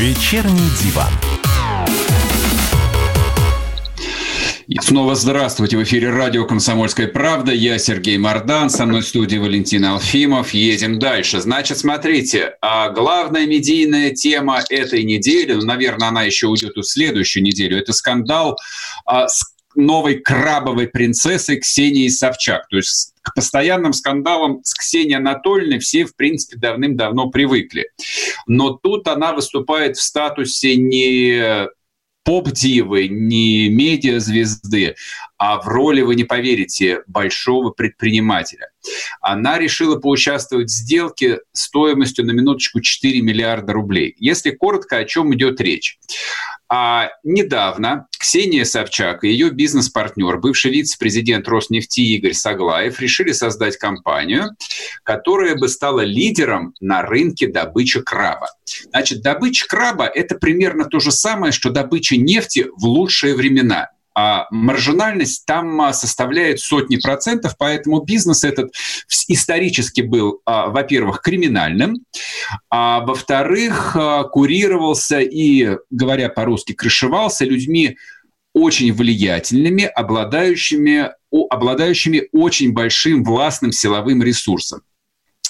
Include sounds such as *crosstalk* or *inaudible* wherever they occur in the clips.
Вечерний диван. И снова здравствуйте. В эфире радио «Комсомольская правда». Я Сергей Мордан, со мной в студии Валентин Алфимов. Едем дальше. Значит, смотрите, а главная медийная тема этой недели, ну, наверное, она еще уйдет в следующую неделю, это скандал а, с новой крабовой принцессой Ксенией Собчак. То есть к постоянным скандалам с Ксенией Анатольевной все, в принципе, давным-давно привыкли. Но тут она выступает в статусе не поп-дивы, не медиа-звезды, а в роли, вы не поверите, большого предпринимателя. Она решила поучаствовать в сделке стоимостью на минуточку 4 миллиарда рублей. Если коротко, о чем идет речь. А недавно Ксения Собчак и ее бизнес-партнер, бывший вице-президент Роснефти Игорь Соглаев, решили создать компанию, которая бы стала лидером на рынке добычи краба. Значит, добыча краба – это примерно то же самое, что добыча нефти в лучшие времена – а маржинальность там а, составляет сотни процентов, поэтому бизнес этот исторически был, а, во-первых, криминальным, а во-вторых, а, курировался и, говоря по-русски, крышевался людьми очень влиятельными, обладающими, обладающими очень большим властным силовым ресурсом.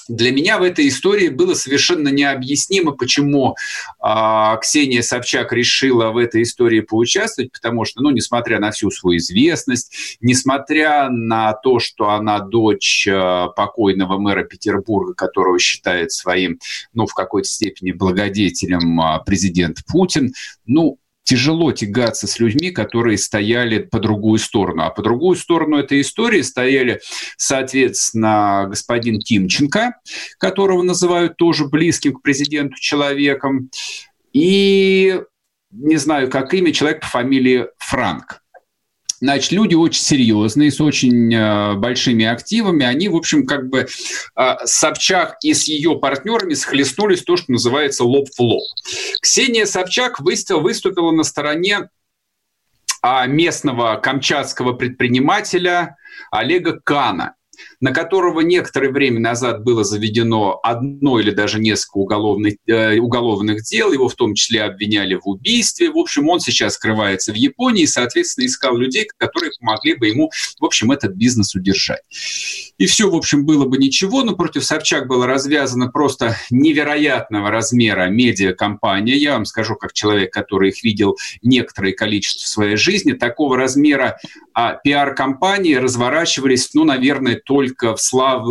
Для меня в этой истории было совершенно необъяснимо, почему э, Ксения Собчак решила в этой истории поучаствовать, потому что, ну, несмотря на всю свою известность, несмотря на то, что она дочь э, покойного мэра Петербурга, которого считает своим, ну, в какой-то степени благодетелем э, президент Путин, ну, тяжело тягаться с людьми, которые стояли по другую сторону. А по другую сторону этой истории стояли, соответственно, господин Тимченко, которого называют тоже близким к президенту человеком, и не знаю, как имя, человек по фамилии Франк. Значит, люди очень серьезные, с очень э, большими активами, они, в общем, как бы э, Собчак и с ее партнерами схлестнулись то, что называется лоб в лоб. Ксения Собчак выступила, на стороне э, местного камчатского предпринимателя Олега Кана – на которого некоторое время назад было заведено одно или даже несколько уголовных, э, уголовных дел, его в том числе обвиняли в убийстве. В общем, он сейчас скрывается в Японии и, соответственно, искал людей, которые помогли бы ему, в общем, этот бизнес удержать. И все, в общем, было бы ничего, но против Собчак было развязано просто невероятного размера медиакомпания. Я вам скажу, как человек, который их видел некоторое количество в своей жизни, такого размера а, пиар-компании разворачивались, ну, наверное, только в, слав...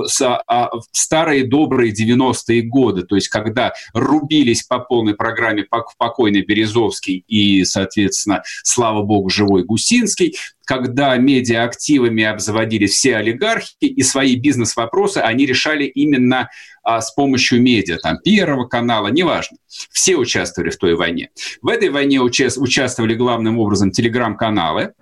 А, в старые добрые 90-е годы, то есть когда рубились по полной программе покойный Березовский и, соответственно, слава богу, живой Гусинский, когда медиа-активами обзаводились все олигархи, и свои бизнес-вопросы они решали именно а, с помощью медиа, там, Первого канала, неважно. Все участвовали в той войне. В этой войне уча- участвовали главным образом телеграм-каналы,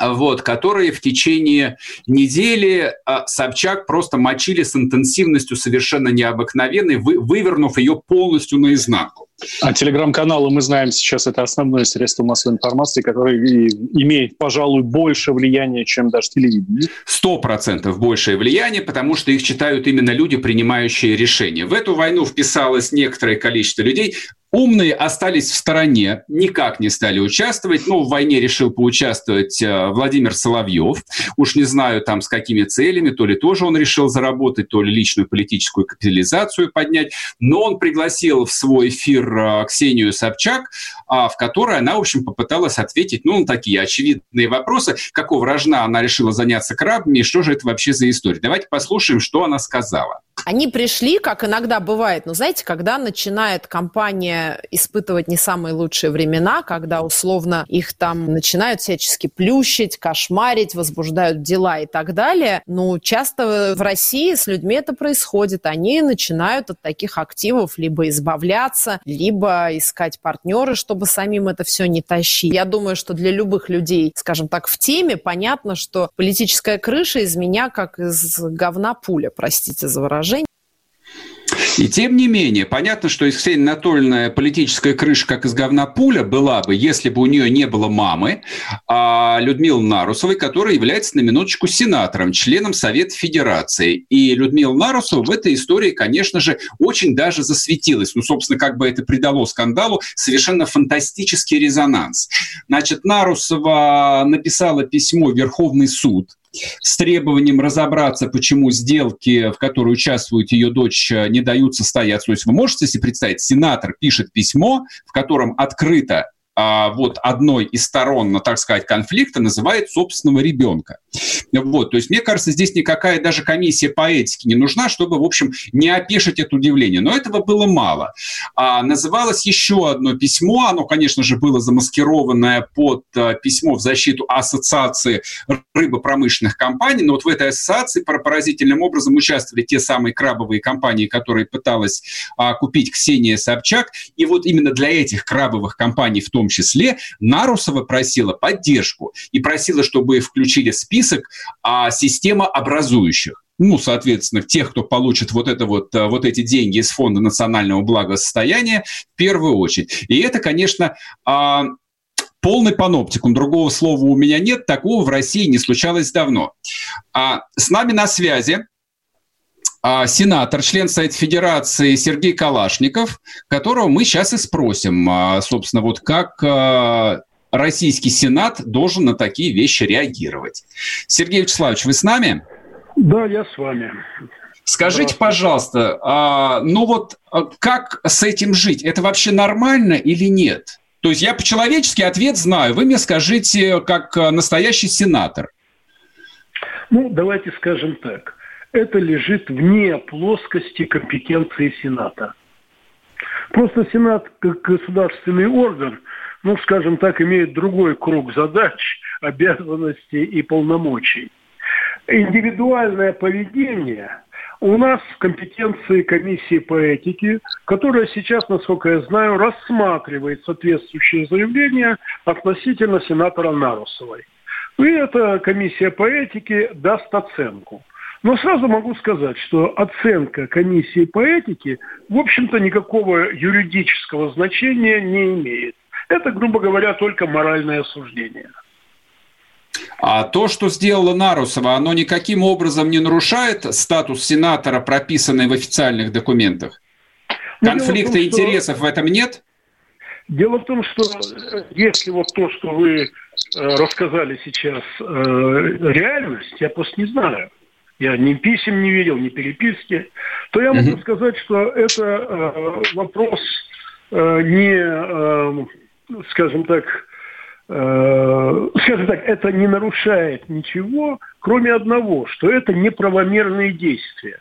вот, которые в течение недели а, Собчак просто мочили с интенсивностью совершенно необыкновенной, вы, вывернув ее полностью наизнанку. А телеграм-каналы, мы знаем, сейчас это основное средство массовой информации, которое имеет, пожалуй, больше влияния, чем даже телевидение. Сто процентов большее влияние, потому что их читают именно люди, принимающие решения. В эту войну вписалось некоторое количество людей. Умные остались в стороне, никак не стали участвовать. Ну, в войне решил поучаствовать э, Владимир Соловьев. Уж не знаю, там, с какими целями. То ли тоже он решил заработать, то ли личную политическую капитализацию поднять. Но он пригласил в свой эфир э, Ксению Собчак, а, в которой она, в общем, попыталась ответить, ну, на такие очевидные вопросы. Какого рожна она решила заняться крабами и что же это вообще за история? Давайте послушаем, что она сказала. Они пришли, как иногда бывает, но знаете, когда начинает компания испытывать не самые лучшие времена, когда условно их там начинают всячески плющить, кошмарить, возбуждают дела и так далее, ну, часто в России с людьми это происходит. Они начинают от таких активов либо избавляться, либо искать партнеры, чтобы самим это все не тащить. Я думаю, что для любых людей, скажем так, в теме понятно, что политическая крыша из меня как из говна пуля, простите за выражение. И тем не менее, понятно, что из Ксении Анатольевны политическая крыша, как из говна пуля, была бы, если бы у нее не было мамы, а Людмилы Нарусовой, которая является на минуточку сенатором, членом Совета Федерации. И Людмила Нарусова в этой истории, конечно же, очень даже засветилась. Ну, собственно, как бы это придало скандалу совершенно фантастический резонанс. Значит, Нарусова написала письмо в Верховный суд, с требованием разобраться, почему сделки, в которой участвует ее дочь, не дают состояться. То есть вы можете себе представить, сенатор пишет письмо, в котором открыто а, вот одной из сторон, ну, так сказать, конфликта называет собственного ребенка. Вот, то есть, мне кажется, здесь никакая даже комиссия по этике не нужна, чтобы, в общем, не опешить это удивление. Но этого было мало. А, называлось еще одно письмо, оно, конечно же, было замаскированное под а, письмо в защиту ассоциации рыбопромышленных компаний, но вот в этой ассоциации поразительным образом участвовали те самые крабовые компании, которые пыталась а, купить Ксения Собчак, и вот именно для этих крабовых компаний в том числе, Нарусова просила поддержку и просила, чтобы включили список а, системообразующих ну, соответственно, тех, кто получит вот, это вот, а, вот эти деньги из Фонда национального благосостояния в первую очередь. И это, конечно, а, полный паноптикум. Другого слова у меня нет, такого в России не случалось давно. А, с нами на связи сенатор, член Совета Федерации Сергей Калашников, которого мы сейчас и спросим, а, собственно, вот как а, российский Сенат должен на такие вещи реагировать. Сергей Вячеславович, вы с нами? Да, я с вами. Скажите, пожалуйста, а, ну вот как с этим жить? Это вообще нормально или нет? То есть я по-человечески ответ знаю. Вы мне скажите, как настоящий сенатор. Ну, давайте скажем так это лежит вне плоскости компетенции Сената. Просто Сенат, как государственный орган, ну, скажем так, имеет другой круг задач, *laughs* обязанностей и полномочий. Индивидуальное поведение у нас в компетенции комиссии по этике, которая сейчас, насколько я знаю, рассматривает соответствующее заявление относительно сенатора Нарусовой. И эта комиссия по этике даст оценку – но сразу могу сказать, что оценка комиссии по этике, в общем-то, никакого юридического значения не имеет. Это, грубо говоря, только моральное осуждение. А то, что сделала Нарусова, оно никаким образом не нарушает статус сенатора, прописанный в официальных документах? Ну, Конфликта том, интересов что... в этом нет? Дело в том, что э, если вот то, что вы э, рассказали сейчас, э, реальность, я просто не знаю я ни писем не видел, ни переписки, то я могу сказать, что это э, вопрос э, не, э, скажем так, э, скажем так, это не нарушает ничего, кроме одного, что это неправомерные действия.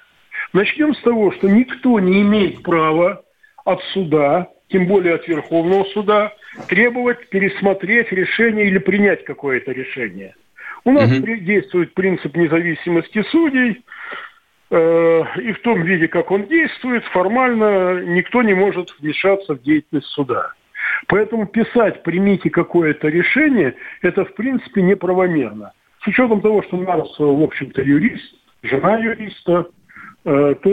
Начнем с того, что никто не имеет права от суда, тем более от Верховного суда, требовать пересмотреть решение или принять какое-то решение – у нас угу. действует принцип независимости судей, э, и в том виде, как он действует, формально никто не может вмешаться в деятельность суда. Поэтому писать «примите какое-то решение» – это, в принципе, неправомерно. С учетом того, что Нарусова, в общем-то, юрист, жена юриста, э, то,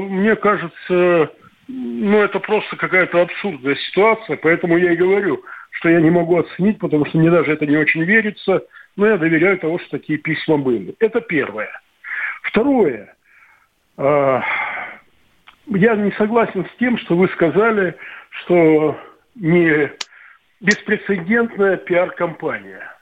мне кажется, ну, это просто какая-то абсурдная ситуация, поэтому я и говорю, что я не могу оценить, потому что мне даже это не очень верится – но я доверяю того, что такие письма были. Это первое. Второе. А, я не согласен с тем, что вы сказали, что не беспрецедентная пиар-компания.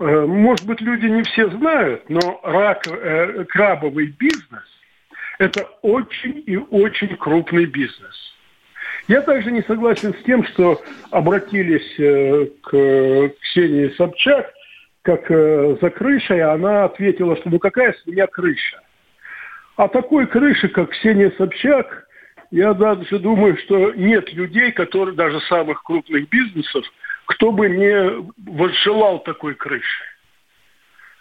Э, может быть, люди не все знают, но рак, э, крабовый бизнес – это очень и очень крупный бизнес. Я также не согласен с тем, что обратились э, к Ксении Собчак как э, за крышей, она ответила, что ну какая с меня крыша. А такой крыши, как Ксения Собчак, я даже думаю, что нет людей, которые, даже самых крупных бизнесов, кто бы не возжелал такой крыши.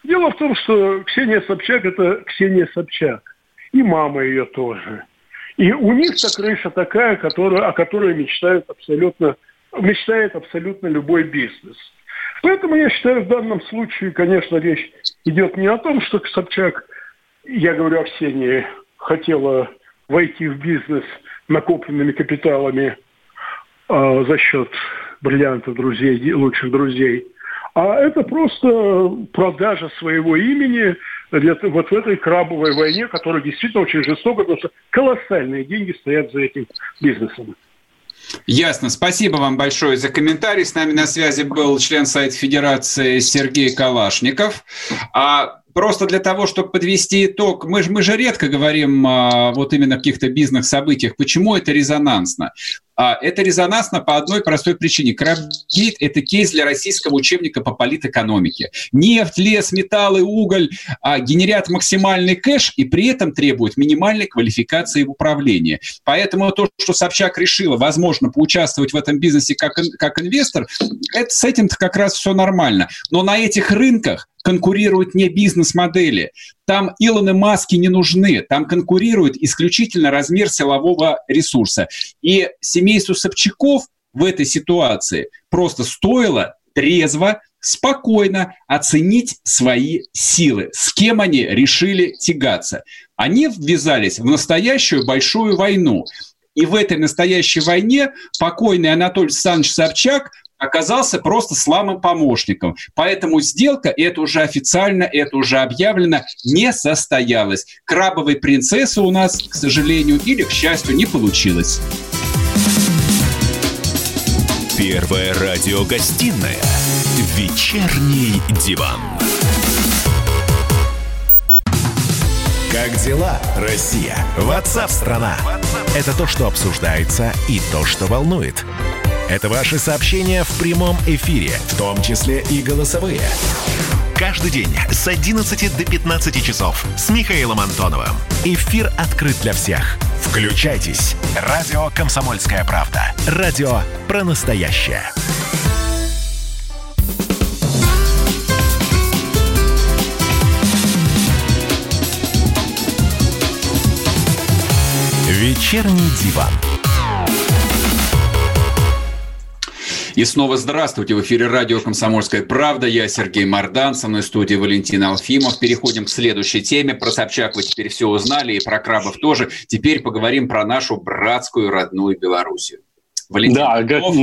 Дело в том, что Ксения Собчак – это Ксения Собчак. И мама ее тоже. И у них-то крыша такая, которая, о которой мечтают абсолютно, мечтает абсолютно любой бизнес – Поэтому я считаю, в данном случае, конечно, речь идет не о том, что Собчак, я говорю о Ксении, хотела войти в бизнес накопленными капиталами э, за счет бриллиантов друзей, лучших друзей, а это просто продажа своего имени для, вот в этой крабовой войне, которая действительно очень жестока, потому что колоссальные деньги стоят за этим бизнесом. Ясно. Спасибо вам большое за комментарий. С нами на связи был член Сайта Федерации Сергей Калашников. А просто для того, чтобы подвести итог, мы же, мы же редко говорим а, вот именно о каких-то бизнес-событиях. Почему это резонансно? А, это резонансно по одной простой причине. Крабгейт – это кейс для российского учебника по политэкономике. Нефть, лес, металлы, уголь а, генерят максимальный кэш и при этом требуют минимальной квалификации в управлении. Поэтому то, что Собчак решила, возможно, поучаствовать в этом бизнесе как, как инвестор, это, с этим-то как раз все нормально. Но на этих рынках конкурируют не бизнес-модели. Там Илоны Маски не нужны. Там конкурирует исключительно размер силового ресурса. И семейству Собчаков в этой ситуации просто стоило трезво, спокойно оценить свои силы, с кем они решили тягаться. Они ввязались в настоящую большую войну. И в этой настоящей войне покойный Анатолий Александрович Собчак оказался просто слабым помощником. Поэтому сделка, это уже официально, это уже объявлено, не состоялась. Крабовой принцессы у нас, к сожалению, или к счастью, не получилось. Первая радиогостинная «Вечерний диван». Как дела, Россия? Ватсап-страна! Это то, что обсуждается и то, что волнует. Это ваши сообщения в прямом эфире, в том числе и голосовые. Каждый день с 11 до 15 часов с Михаилом Антоновым. Эфир открыт для всех. Включайтесь. Радио «Комсомольская правда». Радио про настоящее. Вечерний диван. И снова здравствуйте. В эфире радио «Комсомольская правда». Я Сергей Мордан, со мной в студии Валентин Алфимов. Переходим к следующей теме. Про Собчак вы теперь все узнали, и про крабов тоже. Теперь поговорим про нашу братскую родную Белоруссию. Валентин, да, готов?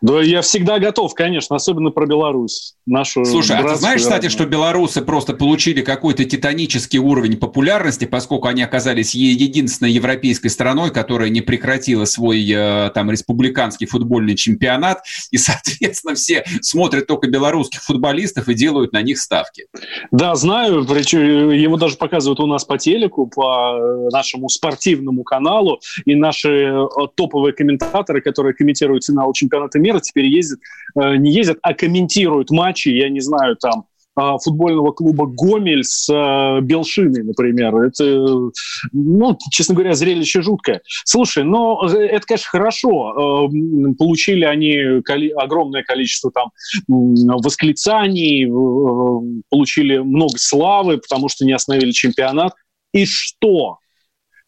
да, я всегда готов, конечно, особенно про Беларусь. Нашу Слушай, а ты знаешь, кстати, что белорусы просто получили какой-то титанический уровень популярности, поскольку они оказались единственной европейской страной, которая не прекратила свой э, там республиканский футбольный чемпионат, и, *laughs* соответственно, все смотрят только белорусских футболистов и делают на них ставки. Да, знаю, причем его даже показывают у нас по телеку, по э, нашему спортивному каналу, и наши э, топовые комментаторы комментаторы, которые комментируют финал чемпионата мира, теперь ездят, э, не ездят, а комментируют матчи, я не знаю, там, э, футбольного клуба «Гомель» с э, Белшиной, например. Это, ну, честно говоря, зрелище жуткое. Слушай, но это, конечно, хорошо. Получили они огромное количество там восклицаний, получили много славы, потому что не остановили чемпионат. И что?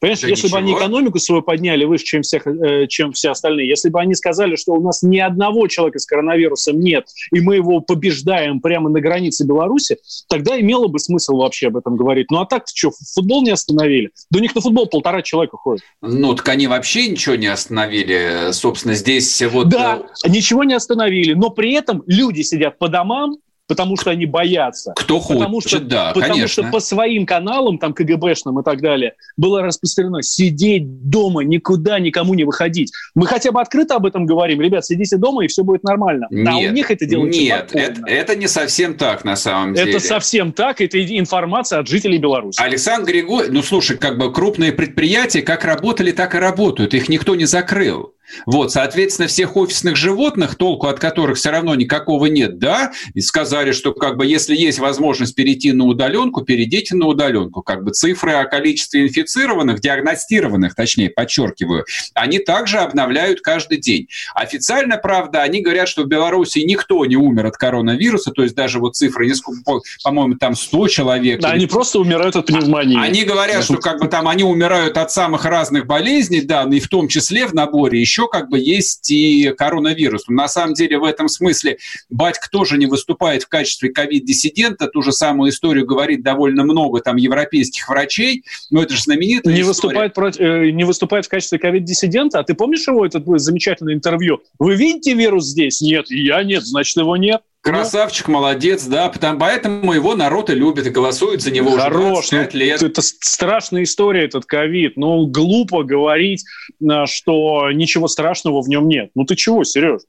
Понимаешь, да если ничего. бы они экономику свою подняли выше, чем, всех, э, чем все остальные, если бы они сказали, что у нас ни одного человека с коронавирусом нет, и мы его побеждаем прямо на границе Беларуси, тогда имело бы смысл вообще об этом говорить. Ну а так-то что, футбол не остановили? Да у них на футбол полтора человека ходит. Ну, так они вообще ничего не остановили. Собственно, здесь вот... Да, э, ничего не остановили, но при этом люди сидят по домам, потому что они боятся. Кто потому хочет, что, да, Потому конечно. что по своим каналам, там, КГБшным и так далее, было распространено сидеть дома, никуда никому не выходить. Мы хотя бы открыто об этом говорим. Ребят, сидите дома, и все будет нормально. Нет, а у них это делается Нет, это, это не совсем так на самом деле. Это совсем так. Это информация от жителей Беларуси. Александр Григорьевич, ну слушай, как бы крупные предприятия как работали, так и работают. Их никто не закрыл. Вот, соответственно, всех офисных животных, толку от которых все равно никакого нет, да, и сказали, что как бы если есть возможность перейти на удаленку, перейдите на удаленку. Как бы цифры о количестве инфицированных, диагностированных, точнее, подчеркиваю, они также обновляют каждый день. Официально, правда, они говорят, что в Беларуси никто не умер от коронавируса, то есть даже вот цифры, несколько, по-моему, там 100 человек. Да, они просто умирают от пневмонии. Они говорят, что как бы там они умирают от самых разных болезней, да, и в том числе в наборе еще еще как бы есть и коронавирус. На самом деле в этом смысле батька тоже не выступает в качестве ковид-диссидента. Ту же самую историю говорит довольно много там европейских врачей. Но это же знаменитая не история. Выступает против, э, не выступает в качестве ковид-диссидента? А ты помнишь его, этот замечательное интервью? Вы видите вирус здесь? Нет. Я нет, значит его нет. Красавчик, ну, молодец, да, потому, поэтому его народ и любит, и голосует за него Хорош, уже 25 ну, лет. Это страшная история, этот ковид. Ну, глупо говорить, э, что ничего страшного в нем нет. Ну, ты чего, Сереж?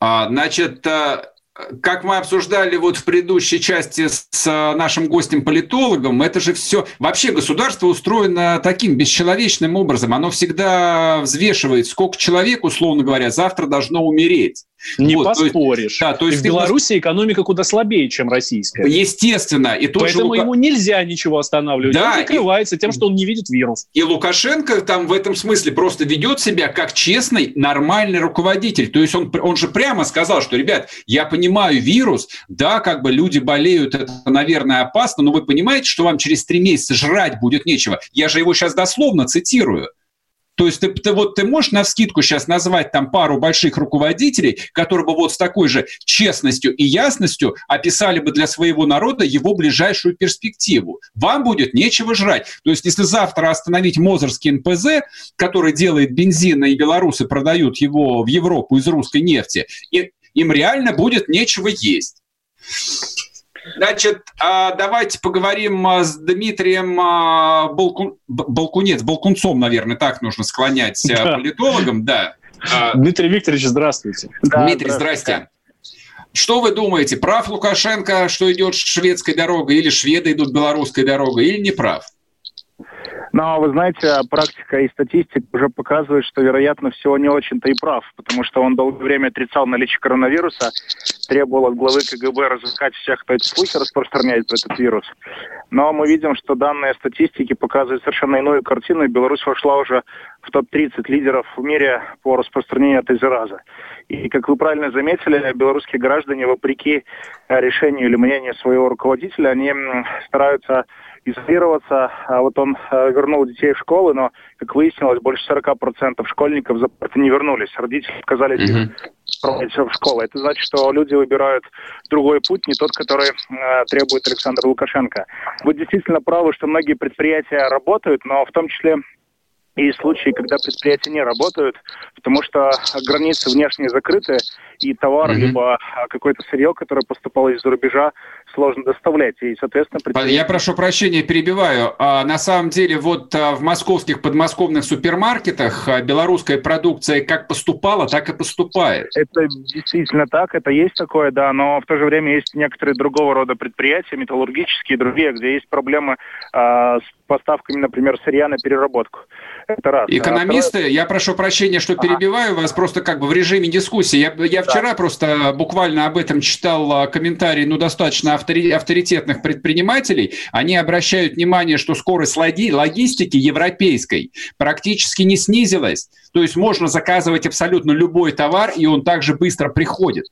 А, значит, э, как мы обсуждали вот в предыдущей части с нашим гостем-политологом, это же все... Вообще государство устроено таким бесчеловечным образом. Оно всегда взвешивает, сколько человек, условно говоря, завтра должно умереть. Не вот, поспоришь. То есть, да, то есть в Беларуси нас... экономика куда слабее, чем российская. Естественно. И Поэтому Лука... ему нельзя ничего останавливать. Да, он закрывается и... тем, что он не видит вирус. И Лукашенко там в этом смысле просто ведет себя как честный, нормальный руководитель. То есть он, он же прямо сказал, что, ребят, я понимаю вирус, да, как бы люди болеют, это, наверное, опасно, но вы понимаете, что вам через три месяца жрать будет нечего. Я же его сейчас дословно цитирую. То есть ты, ты вот ты можешь на скидку сейчас назвать там пару больших руководителей, которые бы вот с такой же честностью и ясностью описали бы для своего народа его ближайшую перспективу. Вам будет нечего жрать. То есть если завтра остановить Мозырский НПЗ, который делает бензин, и белорусы продают его в Европу из русской нефти, и им реально будет нечего есть. Значит, а, давайте поговорим а, с Дмитрием а, Балкун... Балкунец, Балкунцом, наверное, так нужно склонять да. политологом, да. Дмитрий Викторович, здравствуйте. Да, Дмитрий, здравствуйте. здрасте. Что вы думаете, прав Лукашенко, что идет шведской дорогой, или шведы идут белорусской дорогой, или не прав? Но, вы знаете, практика и статистика уже показывают, что, вероятно, всего не очень-то и прав, потому что он долгое время отрицал наличие коронавируса, требовал от главы КГБ разыскать всех, кто эти слухи распространяет про этот вирус. Но мы видим, что данные статистики показывают совершенно иную картину, и Беларусь вошла уже в топ-30 лидеров в мире по распространению этой заразы. И, как вы правильно заметили, белорусские граждане, вопреки решению или мнению своего руководителя, они стараются изолироваться. А вот он э, вернул детей в школы, но, как выяснилось, больше 40% школьников за это не вернулись. Родители отказались mm-hmm. проводить в школу. Это значит, что люди выбирают другой путь, не тот, который э, требует Александр Лукашенко. Вы действительно правы, что многие предприятия работают, но в том числе и случаи, когда предприятия не работают, потому что границы внешние закрыты, и товар, mm-hmm. либо какое-то сырье, которое поступало из-за рубежа, сложно доставлять. И, соответственно, предприятия... Я прошу прощения, перебиваю. А, на самом деле, вот а, в московских подмосковных супермаркетах а, белорусская продукция как поступала, так и поступает. Это действительно так, это есть такое, да, но в то же время есть некоторые другого рода предприятия, металлургические, другие, где есть проблемы а, с поставками, например, сырья на переработку. Это раз. Экономисты, а я прошу прощения, что перебиваю вас, просто как бы в режиме дискуссии. Я, я. Вчера просто буквально об этом читал а, комментарий, ну, достаточно авторитетных предпринимателей. Они обращают внимание, что скорость логи, логистики европейской практически не снизилась. То есть можно заказывать абсолютно любой товар, и он также быстро приходит.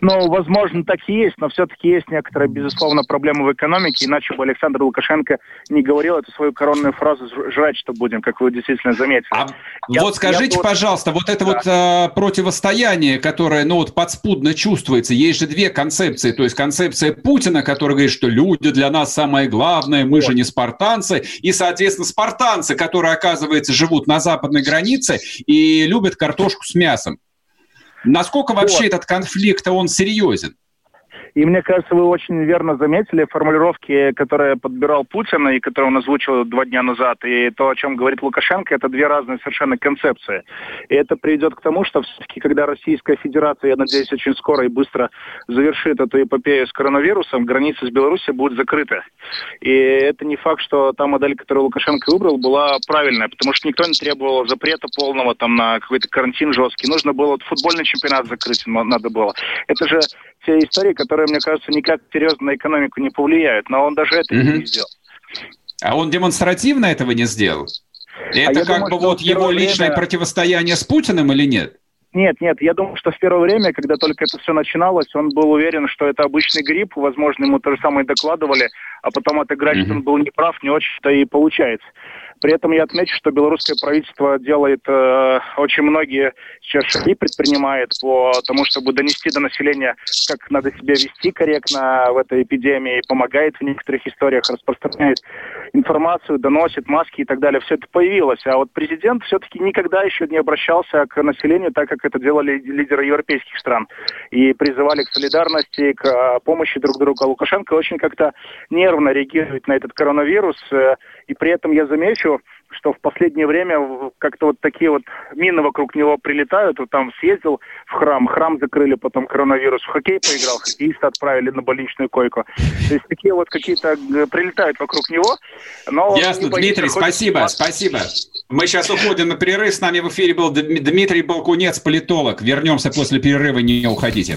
Ну, возможно, так и есть, но все-таки есть некоторые, безусловно, проблемы в экономике, иначе бы Александр Лукашенко не говорил эту свою коронную фразу «жрать что будем», как вы действительно заметили. А я, вот скажите, я пожалуйста, вот это да. вот э, противостояние, которое, ну, вот подспудно чувствуется, есть же две концепции, то есть концепция Путина, который говорит, что люди для нас самое главное, мы вот. же не спартанцы, и, соответственно, спартанцы, которые, оказывается, живут на западной границе и любят картошку с мясом. Насколько вообще вот. этот конфликт, он серьезен? И мне кажется, вы очень верно заметили формулировки, которые подбирал Путин и которые он озвучил два дня назад, и то, о чем говорит Лукашенко, это две разные совершенно концепции. И это приведет к тому, что все-таки, когда Российская Федерация, я надеюсь, очень скоро и быстро завершит эту эпопею с коронавирусом, границы с Беларусью будут закрыты. И это не факт, что та модель, которую Лукашенко выбрал, была правильная, потому что никто не требовал запрета полного там на какой-то карантин жесткий. Нужно было вот, футбольный чемпионат закрыть, надо было. Это же те истории, которые, мне кажется, никак серьезно на экономику не повлияют. Но он даже это угу. не сделал. А он демонстративно этого не сделал? Это а как думаю, бы вот его личное время... противостояние с Путиным или нет? Нет, нет, я думаю, что в первое время, когда только это все начиналось, он был уверен, что это обычный грипп, возможно, ему то же самое докладывали, а потом отыграть, mm-hmm. что он был неправ, не очень-то и получается. При этом я отмечу, что белорусское правительство делает э, очень многие сейчас шаги предпринимает по тому, чтобы донести до населения, как надо себя вести корректно в этой эпидемии, помогает в некоторых историях, распространяет информацию, доносит маски и так далее. Все это появилось. А вот президент все-таки никогда еще не обращался к населению так, как это делали лидеры европейских стран. И призывали к солидарности, к э, помощи друг другу. А Лукашенко очень как-то нервно реагирует на этот коронавирус. И при этом я замечу, что в последнее время как-то вот такие вот мины вокруг него прилетают. Вот там съездил в храм, храм закрыли, потом коронавирус, в хоккей поиграл, хоккеиста отправили на больничную койку. То есть такие вот какие-то э, прилетают вокруг него. Но Ясно, Дмитрий, спасибо, спасибо. Мы сейчас уходим на перерыв. С нами в эфире был Дмитрий Балкунец, политолог. Вернемся после перерыва, не уходите.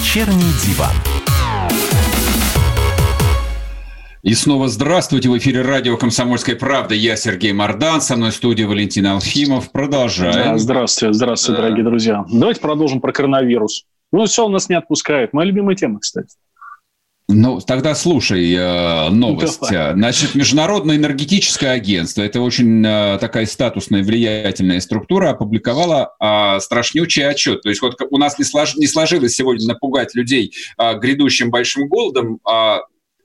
Вечерний диван. И снова здравствуйте. В эфире радио «Комсомольская правда». Я Сергей Мордан. Со мной в студии Валентин Алфимов. Продолжаем. Да, здравствуйте, здравствуйте, да. дорогие друзья. Давайте продолжим про коронавирус. Ну, все у нас не отпускает. Моя любимая тема, кстати. Ну, тогда слушай э, новость. Давай. Значит, Международное энергетическое агентство, это очень э, такая статусная, влиятельная структура, опубликовала э, страшнючий отчет. То есть вот у нас не, слож, не сложилось сегодня напугать людей э, грядущим большим голодом, э,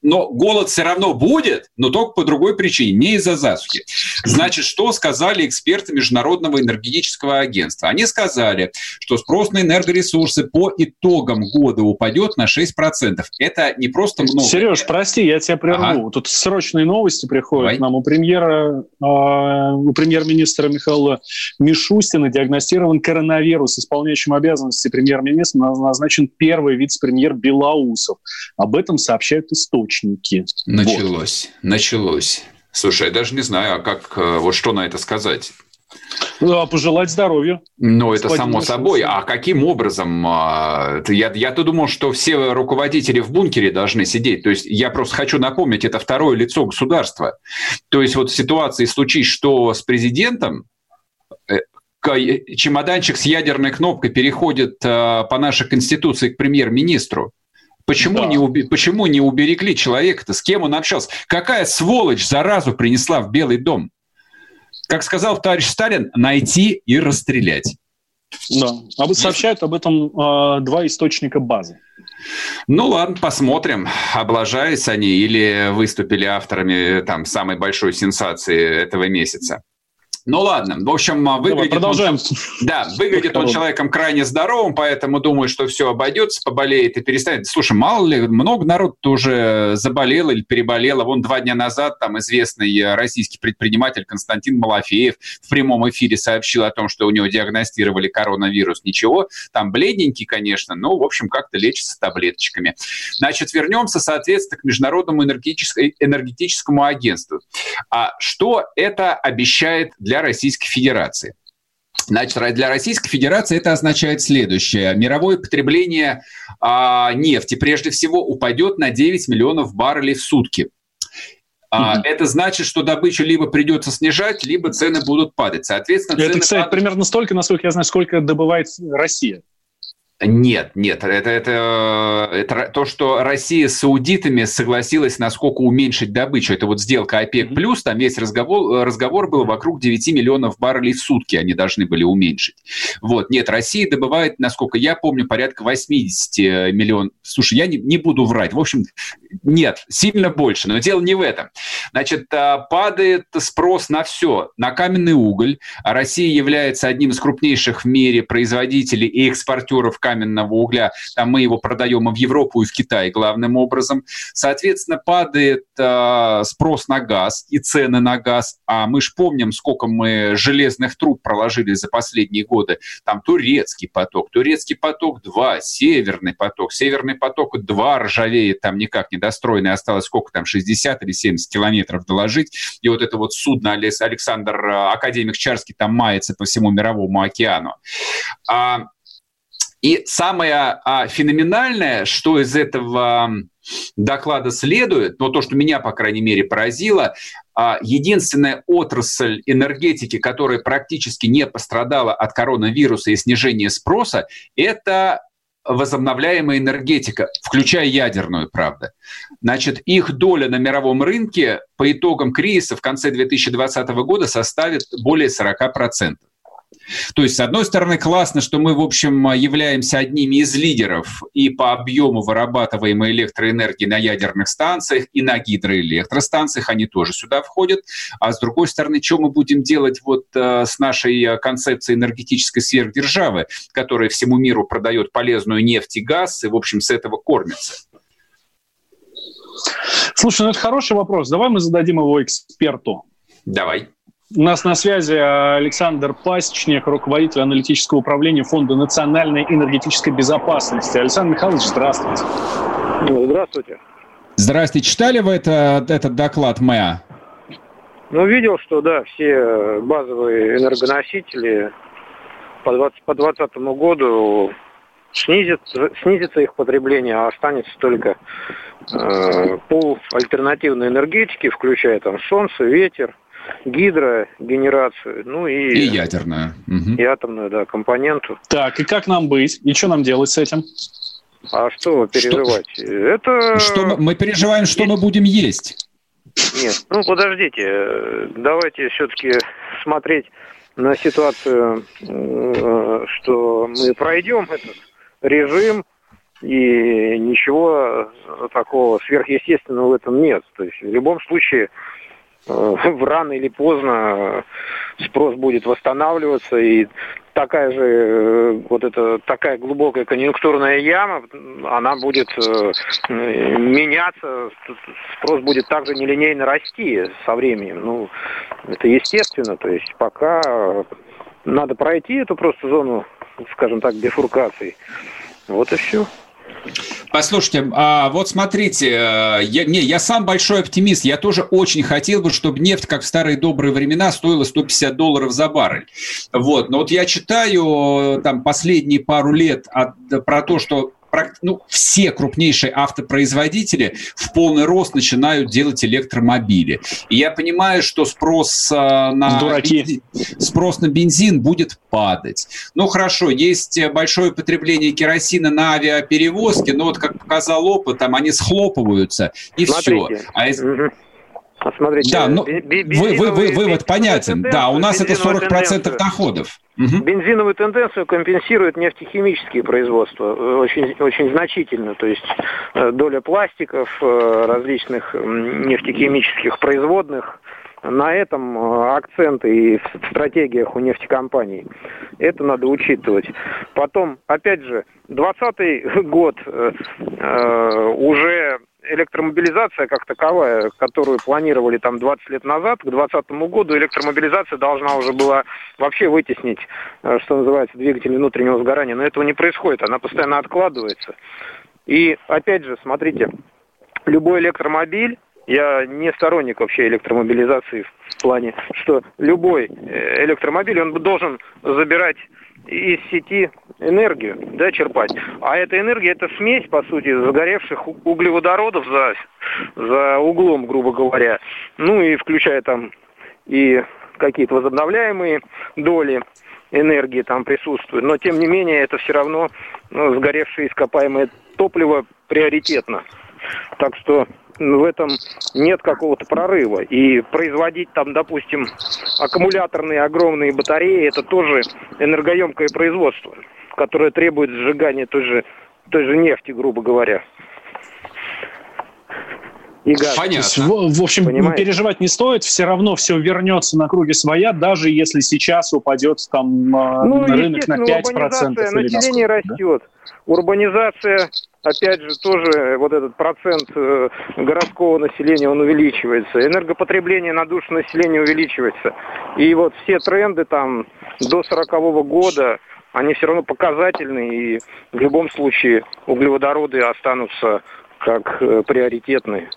но голод все равно будет, но только по другой причине, не из-за засухи. Значит, что сказали эксперты Международного энергетического агентства? Они сказали, что спрос на энергоресурсы по итогам года упадет на 6%. Это не просто много. Сереж, прости, я тебя прерву. Ага. Тут срочные новости приходят Давай. нам. У премьера, э, у премьер-министра Михаила Мишустина диагностирован коронавирус. Исполняющим обязанности премьер-министра назначен первый вице-премьер Белоусов. Об этом сообщают источники источники. Началось, вот. началось. Слушай, я даже не знаю, а как, э, вот что на это сказать. Ну, а пожелать здоровья. Ну, это само собой. А каким образом? А, я, я-то думал, что все руководители в бункере должны сидеть. То есть я просто хочу напомнить, это второе лицо государства. То есть вот в ситуации случись, что с президентом, э, чемоданчик с ядерной кнопкой переходит э, по нашей конституции к премьер-министру. Почему, да. не, уби... Почему не уберегли человека-то? С кем он общался? Какая сволочь заразу принесла в Белый дом? Как сказал товарищ Сталин, найти и расстрелять. Да, а вот сообщают об этом э, два источника базы. Ну ладно, посмотрим, облажались они или выступили авторами там самой большой сенсации этого месяца. Ну ладно, в общем, а, выглядит, Давай, продолжаем. Он, да, выглядит он человеком крайне здоровым, поэтому думаю, что все обойдется, поболеет и перестанет. Слушай, мало ли, много народ уже заболело или переболело. Вон два дня назад там известный э, российский предприниматель Константин Малафеев в прямом эфире сообщил о том, что у него диагностировали коронавирус. Ничего, там бледненький, конечно, но, в общем, как-то лечится таблеточками. Значит, вернемся, соответственно, к Международному энергетическому агентству. А что это обещает для для Российской Федерации. Значит, для Российской Федерации это означает следующее. Мировое потребление а, нефти, прежде всего, упадет на 9 миллионов баррелей в сутки. А, mm-hmm. Это значит, что добычу либо придется снижать, либо цены будут падать. Соответственно, это, кстати, падают... примерно столько, насколько я знаю, сколько добывает Россия. Нет, нет, это, это, это то, что Россия с саудитами согласилась насколько уменьшить добычу. Это вот сделка ОПЕК+, плюс, там весь разговор, разговор был вокруг 9 миллионов баррелей в сутки они должны были уменьшить. Вот, нет, Россия добывает, насколько я помню, порядка 80 миллионов. Слушай, я не, не буду врать. В общем, нет, сильно больше, но дело не в этом. Значит, падает спрос на все, на каменный уголь. А Россия является одним из крупнейших в мире производителей и экспортеров каменного угля, там мы его продаем и в Европу, и в Китай главным образом. Соответственно, падает э, спрос на газ и цены на газ. А мы же помним, сколько мы железных труб проложили за последние годы. Там турецкий поток, турецкий поток 2, северный поток, северный поток 2 ржавеет, там никак не достроенный, осталось сколько там, 60 или 70 километров доложить. И вот это вот судно Александр э, Академик Чарский там мается по всему мировому океану. А, и самое а, феноменальное, что из этого доклада следует, но то, что меня, по крайней мере, поразило, а, единственная отрасль энергетики, которая практически не пострадала от коронавируса и снижения спроса, это возобновляемая энергетика, включая ядерную, правда. Значит, их доля на мировом рынке по итогам кризиса в конце 2020 года составит более 40%. То есть, с одной стороны, классно, что мы, в общем, являемся одними из лидеров и по объему вырабатываемой электроэнергии на ядерных станциях, и на гидроэлектростанциях, они тоже сюда входят. А с другой стороны, что мы будем делать вот э, с нашей э, концепцией энергетической сверхдержавы, которая всему миру продает полезную нефть и газ, и, в общем, с этого кормится? Слушай, ну это хороший вопрос. Давай мы зададим его эксперту. Давай. У нас на связи Александр Пасечник, руководитель аналитического управления Фонда национальной энергетической безопасности. Александр Михайлович, здравствуйте. Ну, здравствуйте. Здравствуйте. Читали вы это, этот доклад МЭА? Ну, видел, что, да, все базовые энергоносители по 2020 по году снизит, снизится их потребление, а останется только э, пол альтернативной энергетики, включая там солнце, ветер, гидрогенерацию, ну и... И ядерную. И атомную, да, компоненту. Так, и как нам быть? И что нам делать с этим? А что переживать? Что, Это... что мы, мы переживаем, что мы будем есть. Нет, ну подождите, давайте все-таки смотреть на ситуацию, э, что мы пройдем этот режим, и ничего такого сверхъестественного в этом нет. То есть в любом случае Э, *laughs* рано или поздно спрос будет восстанавливаться, и такая же э, вот эта такая глубокая конъюнктурная яма, она будет э, меняться, спрос будет также нелинейно расти со временем. Ну, это естественно, то есть пока надо пройти эту просто зону, скажем так, бифуркации. Вот и все. Послушайте, а вот смотрите, э, я, не, я сам большой оптимист. Я тоже очень хотел бы, чтобы нефть, как в старые добрые времена, стоила 150 долларов за баррель. Вот. Но вот я читаю там последние пару лет от, про то, что ну, все крупнейшие автопроизводители в полный рост начинают делать электромобили. И я понимаю, что спрос э, на, Дураки. Бензин, спрос на бензин будет падать. Ну, хорошо, есть большое потребление керосина на авиаперевозке, но вот, как показал опыт, там они схлопываются, и Смотрите. все. А из... Смотрите, да, ну, вы, вы, вы, вывод понятен. Да, у нас это 40% тенденцию. доходов. Угу. Бензиновую тенденцию компенсирует нефтехимические производства э, очень, очень значительно. То есть э, доля пластиков, э, различных нефтехимических производных, на этом акценты и в стратегиях у нефтекомпаний. Это надо учитывать. Потом, опять же, 2020 год э, уже электромобилизация как таковая, которую планировали там 20 лет назад, к 2020 году электромобилизация должна уже была вообще вытеснить, э, что называется, двигатели внутреннего сгорания. Но этого не происходит, она постоянно откладывается. И опять же, смотрите, любой электромобиль, я не сторонник вообще электромобилизации в плане, что любой э, электромобиль, он должен забирать из сети энергию, да, черпать. А эта энергия, это смесь, по сути, загоревших углеводородов за, за углом, грубо говоря. Ну и включая там и какие-то возобновляемые доли энергии там присутствуют. Но, тем не менее, это все равно ну, сгоревшее ископаемое топливо приоритетно. Так что в этом нет какого-то прорыва. И производить там, допустим, аккумуляторные огромные батареи, это тоже энергоемкое производство, которое требует сжигания той же, той же нефти, грубо говоря. и газ. Понятно. Есть, в, в общем, Понимаете? переживать не стоит, все равно все вернется на круги своя, даже если сейчас упадет там а, ну, на рынок на 5%. Урбанизация населения растет. Да? Урбанизация, опять же, тоже вот этот процент э, городского населения, он увеличивается. Энергопотребление на душу населения увеличивается. И вот все тренды там до 40 -го года, они все равно показательны, и в любом случае углеводороды останутся как э, приоритетные.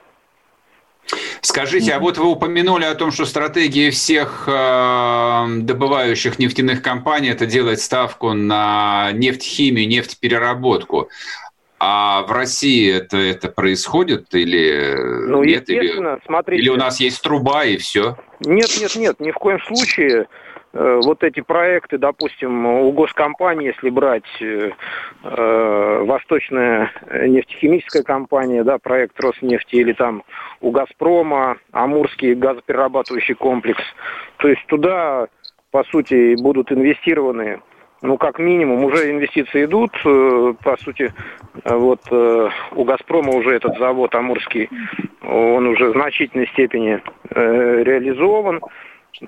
Скажите, а вот вы упомянули о том, что стратегия всех э, добывающих нефтяных компаний это делать ставку на нефтехимию, нефтепереработку. А в России это, это происходит или ну, нет? Или, смотрите. или у нас есть труба и все? Нет, нет, нет, ни в коем случае. Э, вот эти проекты, допустим, у госкомпании, если брать э, э, Восточная нефтехимическая компания, да, проект Роснефти, или там у Газпрома, Амурский газоперерабатывающий комплекс, то есть туда, по сути, будут инвестированы ну, как минимум, уже инвестиции идут. Э, по сути, вот у «Газпрома» уже этот завод «Амурский», он уже в значительной степени реализован.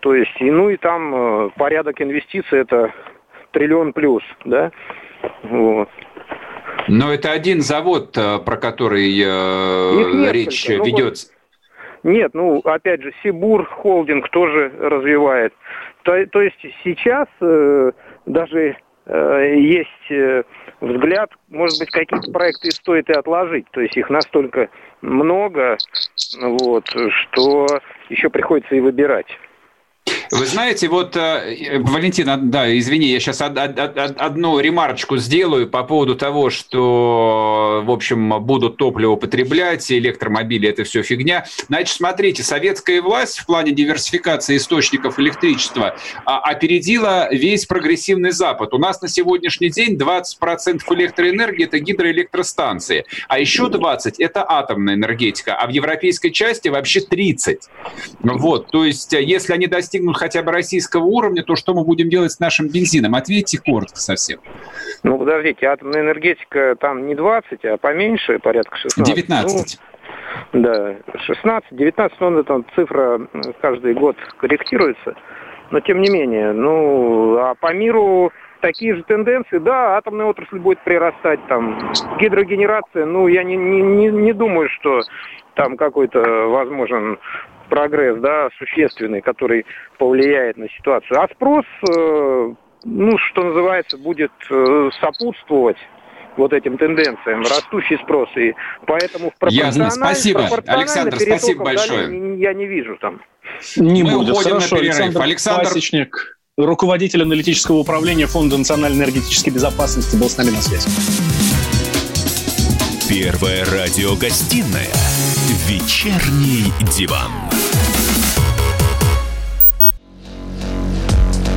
То есть, и, ну и там э, порядок инвестиций это триллион плюс, да, вот. Но это один завод, э, про который э, речь ну, ведется. Нет, ну, опять же, Сибур холдинг тоже развивает. То, то есть сейчас э, даже э, есть э, взгляд, может быть, какие-то проекты стоит и отложить. То есть их настолько много, вот, что еще приходится и выбирать. Вы знаете, вот, э, Валентина, да, извини, я сейчас од, од, од, одну ремарочку сделаю по поводу того, что, в общем, будут топливо потреблять, электромобили – это все фигня. Значит, смотрите, советская власть в плане диверсификации источников электричества а, опередила весь прогрессивный Запад. У нас на сегодняшний день 20% электроэнергии – это гидроэлектростанции, а еще 20% – это атомная энергетика, а в европейской части вообще 30%. Вот, то есть, если они достигнут хотя бы российского уровня, то что мы будем делать с нашим бензином? Ответьте коротко совсем. Ну, подождите, атомная энергетика там не 20, а поменьше, порядка 16. 19. Ну, да, 16, 19, ну, там цифра каждый год корректируется. Но тем не менее, ну, а по миру такие же тенденции. Да, атомная отрасль будет прирастать, там, гидрогенерация, ну, я не, не, не думаю, что там какой-то возможен прогресс, да, существенный, который повлияет на ситуацию. А спрос, э, ну, что называется, будет э, сопутствовать вот этим тенденциям, растущий спрос. И поэтому в Ясно, спасибо. Александр, спасибо большое. Я не вижу там. Не Мы будет. уходим Хорошо, на перерыв. Александр, Александр... Пасечник, руководитель аналитического управления Фонда национальной энергетической безопасности, был с нами на связи. Первая радиогостинная «Вечерний диван».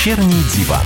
Вечерний диван.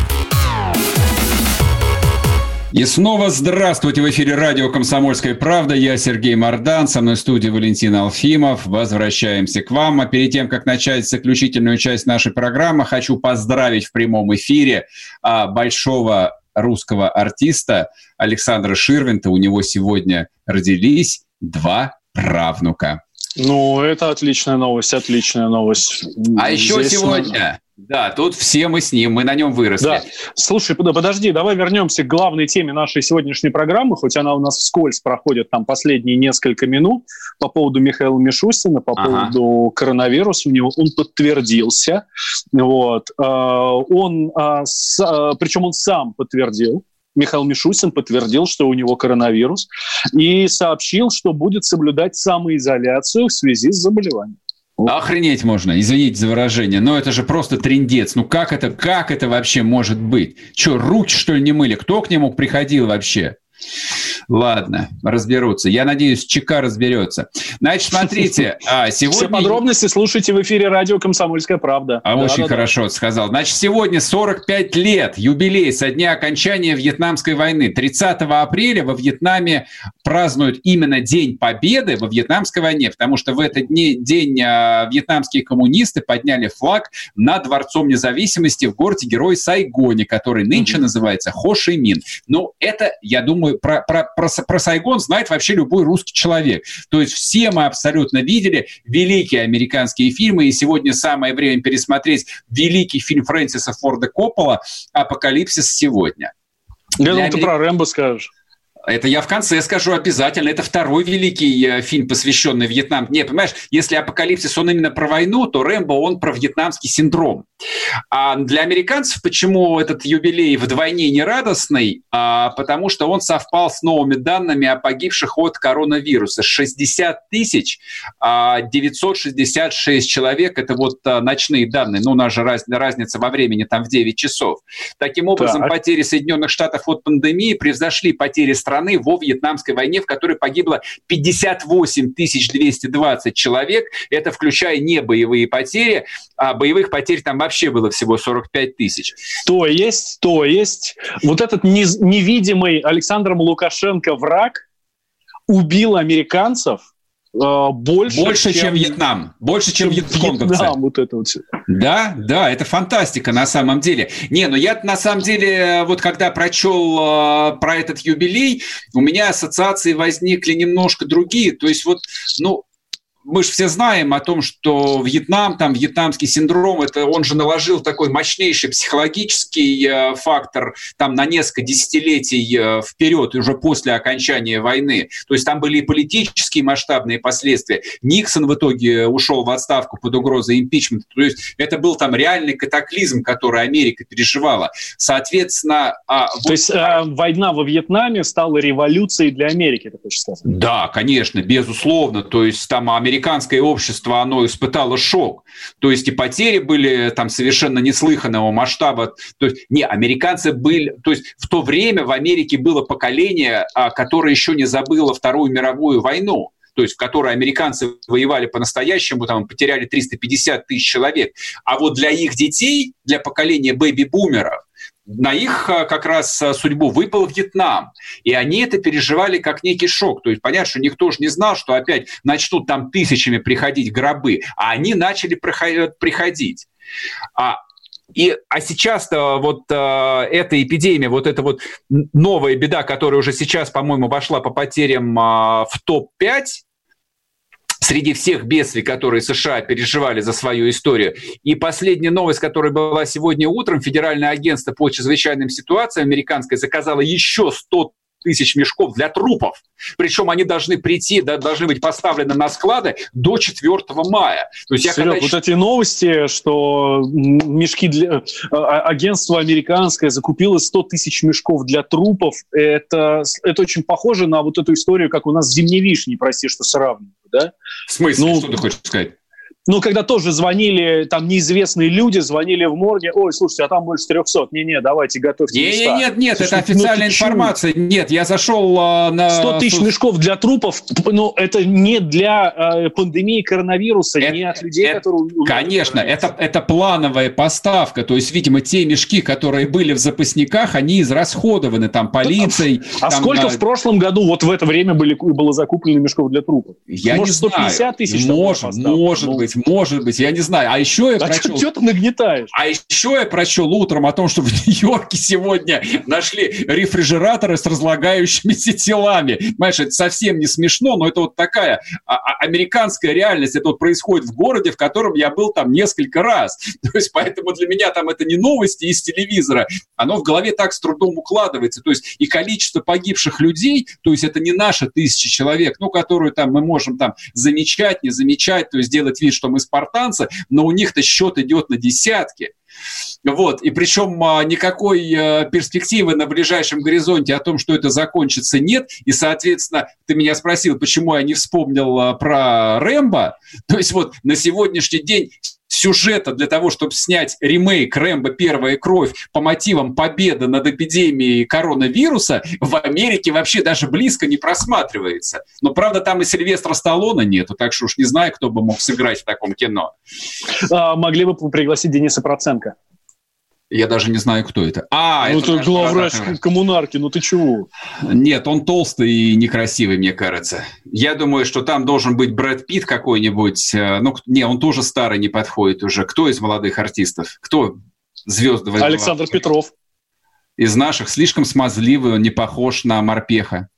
И снова здравствуйте в эфире радио «Комсомольская правда». Я Сергей Мордан, со мной в студии Валентин Алфимов. Возвращаемся к вам. А перед тем, как начать заключительную часть нашей программы, хочу поздравить в прямом эфире а, большого русского артиста Александра Ширвинта. У него сегодня родились два правнука. Ну, это отличная новость, отличная новость. А Здесь еще сегодня Да, тут все мы с ним, мы на нем выросли. Да. Слушай, подожди, давай вернемся к главной теме нашей сегодняшней программы, хоть она у нас вскользь проходит там последние несколько минут по поводу Михаила Мишустина, по ага. поводу коронавируса. У него он подтвердился. Вот. А, он, а, а, причем он сам подтвердил, Михаил Мишустин подтвердил, что у него коронавирус, и сообщил, что будет соблюдать самоизоляцию в связи с заболеванием. Охренеть можно, извините за выражение, но это же просто трендец. Ну как это, как это вообще может быть? Че, руки что ли не мыли? Кто к нему приходил вообще? Ладно, разберутся. Я надеюсь, ЧК разберется. Значит, смотрите, *laughs* а, сегодня... Все подробности слушайте в эфире радио «Комсомольская правда». А да, очень да, хорошо да. сказал. Значит, сегодня 45 лет, юбилей со дня окончания Вьетнамской войны. 30 апреля во Вьетнаме празднуют именно День Победы во Вьетнамской войне, потому что в этот день а, вьетнамские коммунисты подняли флаг над Дворцом независимости в городе Герой Сайгоне, который нынче mm-hmm. называется Хо Ши Мин. Ну, это, я думаю, про, про про, про Сайгон знает вообще любой русский человек. То есть все мы абсолютно видели великие американские фильмы, и сегодня самое время пересмотреть великий фильм Фрэнсиса Форда Коппола «Апокалипсис сегодня». Я думал, Америк... ты про Рэмбо скажешь. Это я в конце скажу обязательно. Это второй великий э, фильм, посвященный Вьетнаму. Не, понимаешь, если «Апокалипсис» он именно про войну, то «Рэмбо» он про вьетнамский синдром. А для американцев почему этот юбилей вдвойне не радостный? А, потому что он совпал с новыми данными о погибших от коронавируса. 60 тысяч 966 а, человек. Это вот а, ночные данные. Ну, у нас же раз, разница во времени там в 9 часов. Таким образом, так. потери Соединенных Штатов от пандемии превзошли потери страны страны во Вьетнамской войне, в которой погибло 58 220 человек. Это включая не боевые потери, а боевых потерь там вообще было всего 45 тысяч. То есть, то есть, вот этот невидимый Александром Лукашенко враг убил американцев – Э, больше, больше чем, чем Вьетнам. Больше, чем, чем вьетконговцы. Вьетнам, вот это вот. Да, да, это фантастика на самом деле. Не, ну я на самом деле, вот когда прочел э, про этот юбилей, у меня ассоциации возникли немножко другие. То есть вот, ну, мы же все знаем о том, что Вьетнам, там вьетнамский синдром, это он же наложил такой мощнейший психологический э, фактор там на несколько десятилетий э, вперед, уже после окончания войны. То есть там были и политические масштабные последствия. Никсон в итоге ушел в отставку под угрозой импичмента. То есть это был там реальный катаклизм, который Америка переживала. Соответственно... А, То вот... есть э, война во Вьетнаме стала революцией для Америки, это хочешь сказать? Да, конечно, безусловно. То есть там Америка американское общество, оно испытало шок. То есть и потери были там совершенно неслыханного масштаба. То есть, не, американцы были... То есть в то время в Америке было поколение, а, которое еще не забыло Вторую мировую войну то есть в которой американцы воевали по-настоящему, там потеряли 350 тысяч человек. А вот для их детей, для поколения бэби-бумеров, на их а, как раз а, судьбу выпал Вьетнам. И они это переживали как некий шок. То есть понятно, что никто же не знал, что опять начнут там тысячами приходить гробы. А они начали приходить. А, и, а сейчас-то вот э, эта эпидемия, вот эта вот новая беда, которая уже сейчас, по-моему, вошла по потерям э, в топ-5, среди всех бедствий, которые США переживали за свою историю. И последняя новость, которая была сегодня утром, Федеральное агентство по чрезвычайным ситуациям американское заказало еще 100 тысяч мешков для трупов. Причем они должны прийти, да, должны быть поставлены на склады до 4 мая. То есть я Серег, когда... вот эти новости, что мешки для... А, а, агентство американское закупило 100 тысяч мешков для трупов, это, это очень похоже на вот эту историю, как у нас с зимней вишней, прости, что сравнивают. Да? В смысле, ну, что ты хочешь сказать? Ну, когда тоже звонили, там неизвестные люди звонили в морге, ой, слушайте, а там больше 300. Не-не, давайте готовьте не, места. Нет, нет, Слушайте, это официальная ну, информация. Чего? Нет, я зашел а, на... 100 тысяч мешков для трупов, но это не для а, пандемии коронавируса, это, не от людей, это, которые... Конечно, это, это плановая поставка. То есть, видимо, те мешки, которые были в запасниках, они израсходованы там полицией. А там, сколько а... в прошлом году вот в это время были, было закуплено мешков для трупов? Я Может, не 150 знаю. тысяч? Может, может быть быть, может быть, я не знаю. А еще я а прочел... Что ты нагнетаешь? А еще я прочел утром о том, что в Нью-Йорке сегодня нашли рефрижераторы с разлагающимися телами. Понимаешь, это совсем не смешно, но это вот такая а, а, американская реальность. Это вот происходит в городе, в котором я был там несколько раз. *laughs* То есть поэтому для меня там это не новости из телевизора. Оно в голове так с трудом укладывается. То есть и количество погибших людей, то есть это не наши тысячи человек, ну, которую там мы можем там замечать, не замечать, то есть делать вид, что мы спартанцы, но у них-то счет идет на десятки. Вот. И причем а, никакой а, перспективы на ближайшем горизонте о том, что это закончится, нет. И, соответственно, ты меня спросил, почему я не вспомнил а, про Рэмбо. То есть вот на сегодняшний день сюжета для того, чтобы снять ремейк «Рэмбо. Первая кровь» по мотивам победы над эпидемией коронавируса в Америке вообще даже близко не просматривается. Но, правда, там и Сильвестра Сталлоне нету, так что уж не знаю, кто бы мог сыграть в таком кино. А, могли бы пригласить Дениса Проценко. Я даже не знаю, кто это. А, ну, это, это главврач коммунарки, ну ты чего? Нет, он толстый и некрасивый, мне кажется. Я думаю, что там должен быть Брэд Питт какой-нибудь. Э, ну, не, он тоже старый, не подходит уже. Кто из молодых артистов? Кто звезды? Александр Петров. Из наших слишком смазливый, он не похож на морпеха.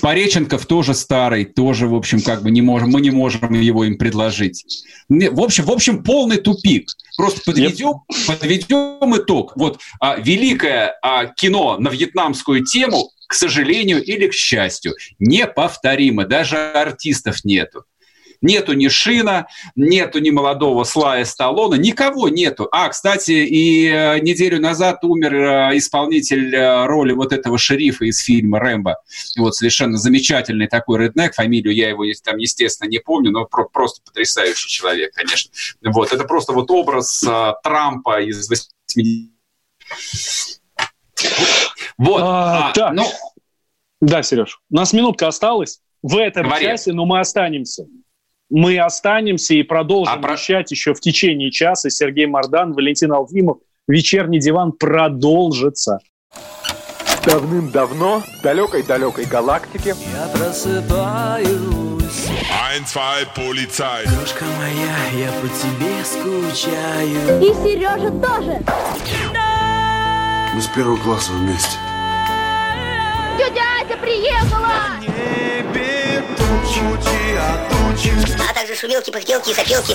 Пореченков тоже старый, тоже, в общем, как бы не можем, мы не можем его им предложить. В общем, в общем, полный тупик. Просто подведем, подведем итог. Вот а, великое а, кино на вьетнамскую тему, к сожалению или к счастью, неповторимо. Даже артистов нету. Нету ни Шина, нету ни молодого Слая Сталлона, никого нету. А, кстати, и э, неделю назад умер э, исполнитель э, роли вот этого шерифа из фильма «Рэмбо». Вот совершенно замечательный такой реднек, фамилию я его там, естественно, не помню, но про- просто потрясающий человек, конечно. Вот, это просто вот образ Трампа из 80 Вот. А, а, так. Ну... Да, Сереж, у нас минутка осталась в этом Говори. часе, но мы останемся мы останемся и продолжим а вещать про... еще в течение часа. Сергей Мордан, Валентин Алфимов. Вечерний диван продолжится. Давным-давно в далекой-далекой галактике Я просыпаюсь Ein, zwei, полицай Дружка моя, я по тебе скучаю И Сережа тоже Мы с первого класса вместе Тетя Ася приехала! А также шумелки, пыхтелки и сопелки